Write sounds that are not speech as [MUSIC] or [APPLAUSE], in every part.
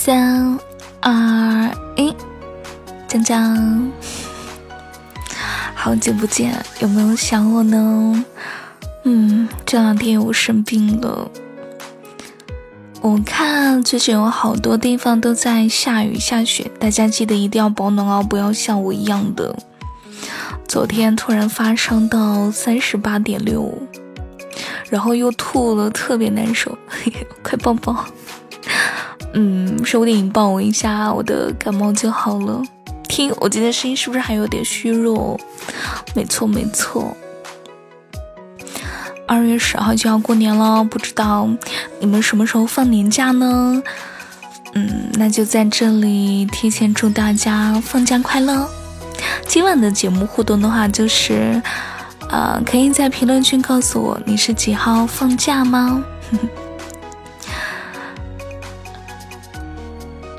三二一，江江，好久不见，有没有想我呢？嗯，这两天我生病了。我看最近有好多地方都在下雨下雪，大家记得一定要保暖哦，不要像我一样的。昨天突然发烧到三十八点六，然后又吐了，特别难受，[LAUGHS] 快抱抱。嗯，收电影抱我一下，我的感冒就好了。听我今天声音是不是还有点虚弱？没错没错。二月十号就要过年了，不知道你们什么时候放年假呢？嗯，那就在这里提前祝大家放假快乐。今晚的节目互动的话，就是，呃，可以在评论区告诉我你是几号放假吗？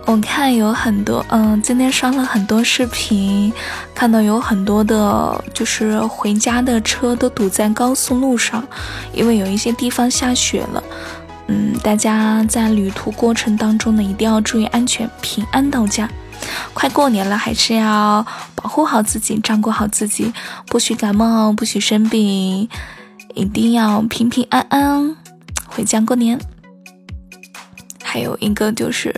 我看有很多，嗯，今天刷了很多视频，看到有很多的，就是回家的车都堵在高速路上，因为有一些地方下雪了。嗯，大家在旅途过程当中呢，一定要注意安全，平安到家。快过年了，还是要保护好自己，照顾好自己，不许感冒，不许生病，一定要平平安安回家过年。还有一个就是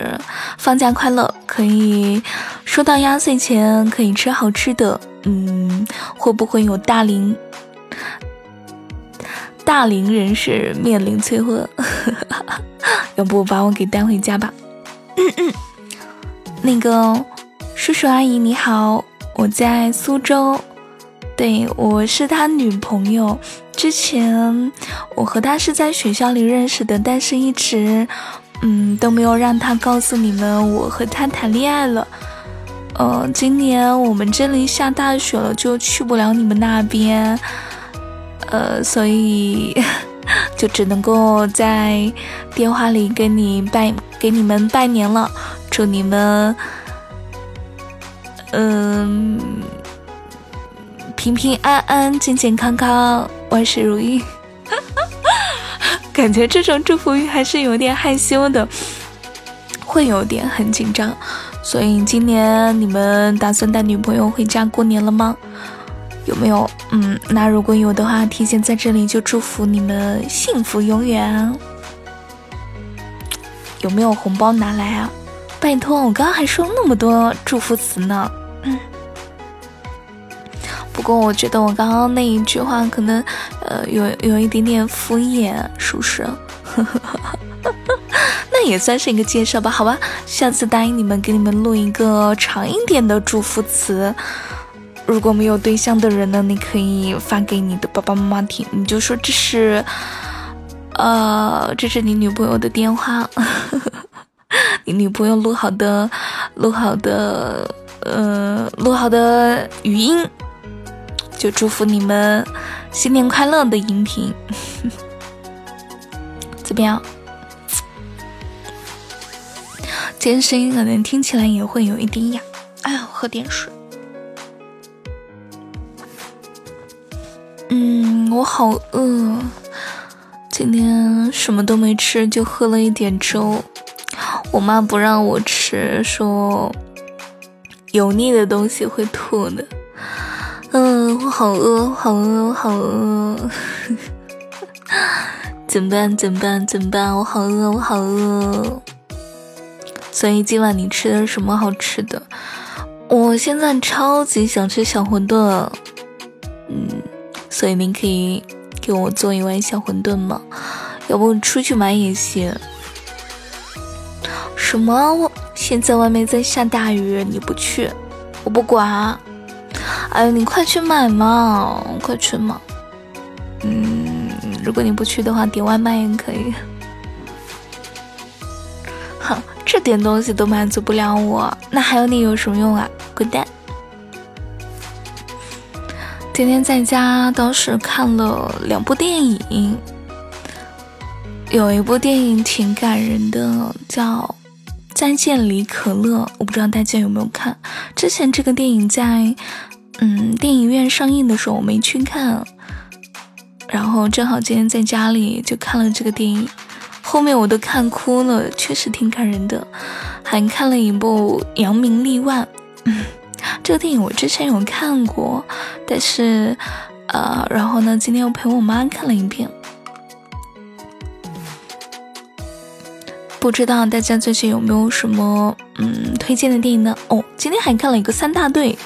放假快乐，可以收到压岁钱，可以吃好吃的。嗯，会不会有大龄大龄人士面临催婚？[LAUGHS] 要不把我给带回家吧。嗯嗯那个叔叔阿姨你好，我在苏州，对我是他女朋友。之前我和他是在学校里认识的，但是一直。嗯，都没有让他告诉你们我和他谈恋爱了。呃，今年我们这里下大雪了，就去不了你们那边。呃，所以就只能够在电话里跟你拜，给你们拜年了。祝你们，嗯，平平安安、健健康康、万事如意。感觉这种祝福语还是有点害羞的，会有点很紧张。所以今年你们打算带女朋友回家过年了吗？有没有？嗯，那如果有的话，提前在这里就祝福你们幸福永远。有没有红包拿来啊？拜托，我刚刚还说那么多祝福词呢。嗯。不过我觉得我刚刚那一句话可能，呃，有有一点点敷衍，是不是？[LAUGHS] 那也算是一个介绍吧，好吧。下次答应你们，给你们录一个长一点的祝福词。如果没有对象的人呢，你可以发给你的爸爸妈妈听，你就说这是，呃，这是你女朋友的电话，[LAUGHS] 你女朋友录好的，录好的，呃，录好的语音。就祝福你们新年快乐的音频，[LAUGHS] 怎么样？今天声音可能听起来也会有一点哑。哎呀，喝点水。嗯，我好饿，今天什么都没吃，就喝了一点粥。我妈不让我吃，说油腻的东西会吐的。嗯，我好饿，好饿，好饿，[LAUGHS] 怎么办？怎么办？怎么办？我好饿，我好饿。所以今晚你吃的什么好吃的？我现在超级想吃小馄饨。嗯，所以您可以给我做一碗小馄饨吗？要不出去买也行。什么？我现在外面在下大雨，你不去，我不管。哎，你快去买嘛，快去嘛。嗯，如果你不去的话，点外卖也可以。[LAUGHS] 哼，这点东西都满足不了我，那还有你有什么用啊？滚蛋！今天在家倒是看了两部电影，有一部电影挺感人的，叫《再见李可乐》，我不知道大家有没有看。之前这个电影在。电影院上映的时候我没去看，然后正好今天在家里就看了这个电影，后面我都看哭了，确实挺感人的。还看了一部《扬名立万》，[LAUGHS] 这个电影我之前有看过，但是，呃，然后呢，今天又陪我妈看了一遍。不知道大家最近有没有什么嗯推荐的电影呢？哦，今天还看了一个三大队，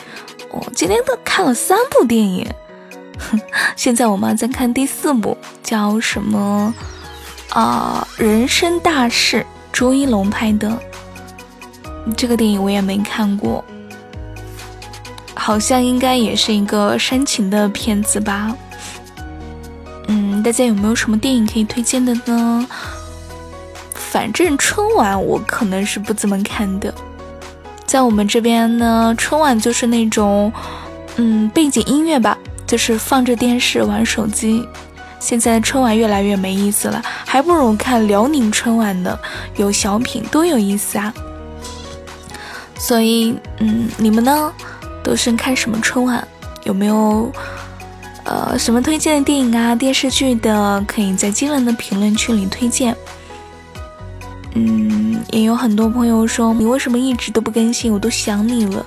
我今天都看了三部电影。哼 [LAUGHS] 现在我妈在看第四部，叫什么？啊，人生大事，朱一龙拍的。这个电影我也没看过，好像应该也是一个煽情的片子吧。嗯，大家有没有什么电影可以推荐的呢？反正春晚我可能是不怎么看的，在我们这边呢，春晚就是那种，嗯，背景音乐吧。就是放着电视玩手机，现在春晚越来越没意思了，还不如看辽宁春晚呢，有小品多有意思啊！所以，嗯，你们呢，都是看什么春晚？有没有呃什么推荐的电影啊、电视剧的？可以在今晚的评论区里推荐。嗯，也有很多朋友说你为什么一直都不更新，我都想你了。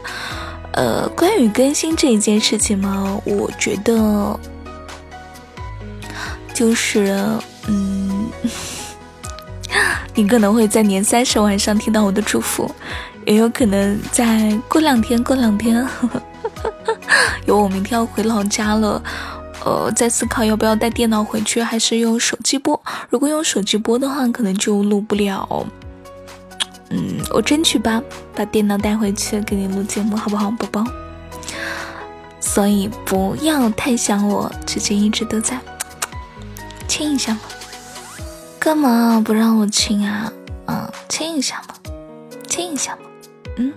呃，关于更新这一件事情嘛，我觉得就是，嗯，[LAUGHS] 你可能会在年三十晚上听到我的祝福，也有可能在过两天，过两天，因为我明天要回老家了，呃，在思考要不要带电脑回去，还是用手机播。如果用手机播的话，可能就录不了。嗯，我争取吧，把电脑带回去给你录节目，好不好，宝宝？所以不要太想我，之前一直都在亲一下嘛。干嘛不让我亲啊？嗯，亲一下嘛，亲一下嘛，嗯，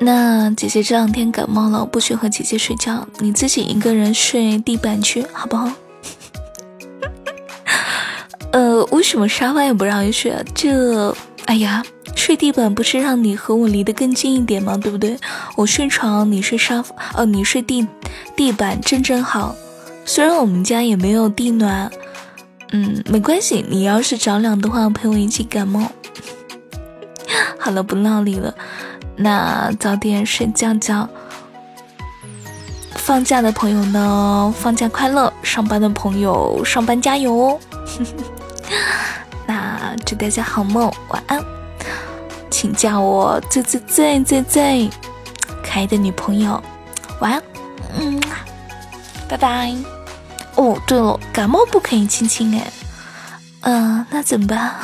那姐姐这两天感冒了，不许和姐姐睡觉，你自己一个人睡地板去，好不好？[LAUGHS] 呃，为什么沙发也不让你睡啊？这，哎呀，睡地板不是让你和我离得更近一点吗？对不对？我睡床，你睡沙发，哦，你睡地地板，正正好。虽然我们家也没有地暖，嗯，没关系。你要是着凉的话，陪我一起感冒。[LAUGHS] 好了，不闹你了，那早点睡觉觉。放假的朋友呢，放假快乐；上班的朋友，上班加油哦。[LAUGHS] 那祝大家好梦，晚安，请叫我最最最最最可爱的女朋友，晚安，嗯，拜拜。哦，对了，感冒不可以亲亲哎，嗯，那怎么办？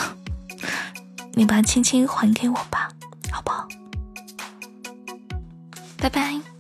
[LAUGHS] 你把亲亲还给我吧，拜拜。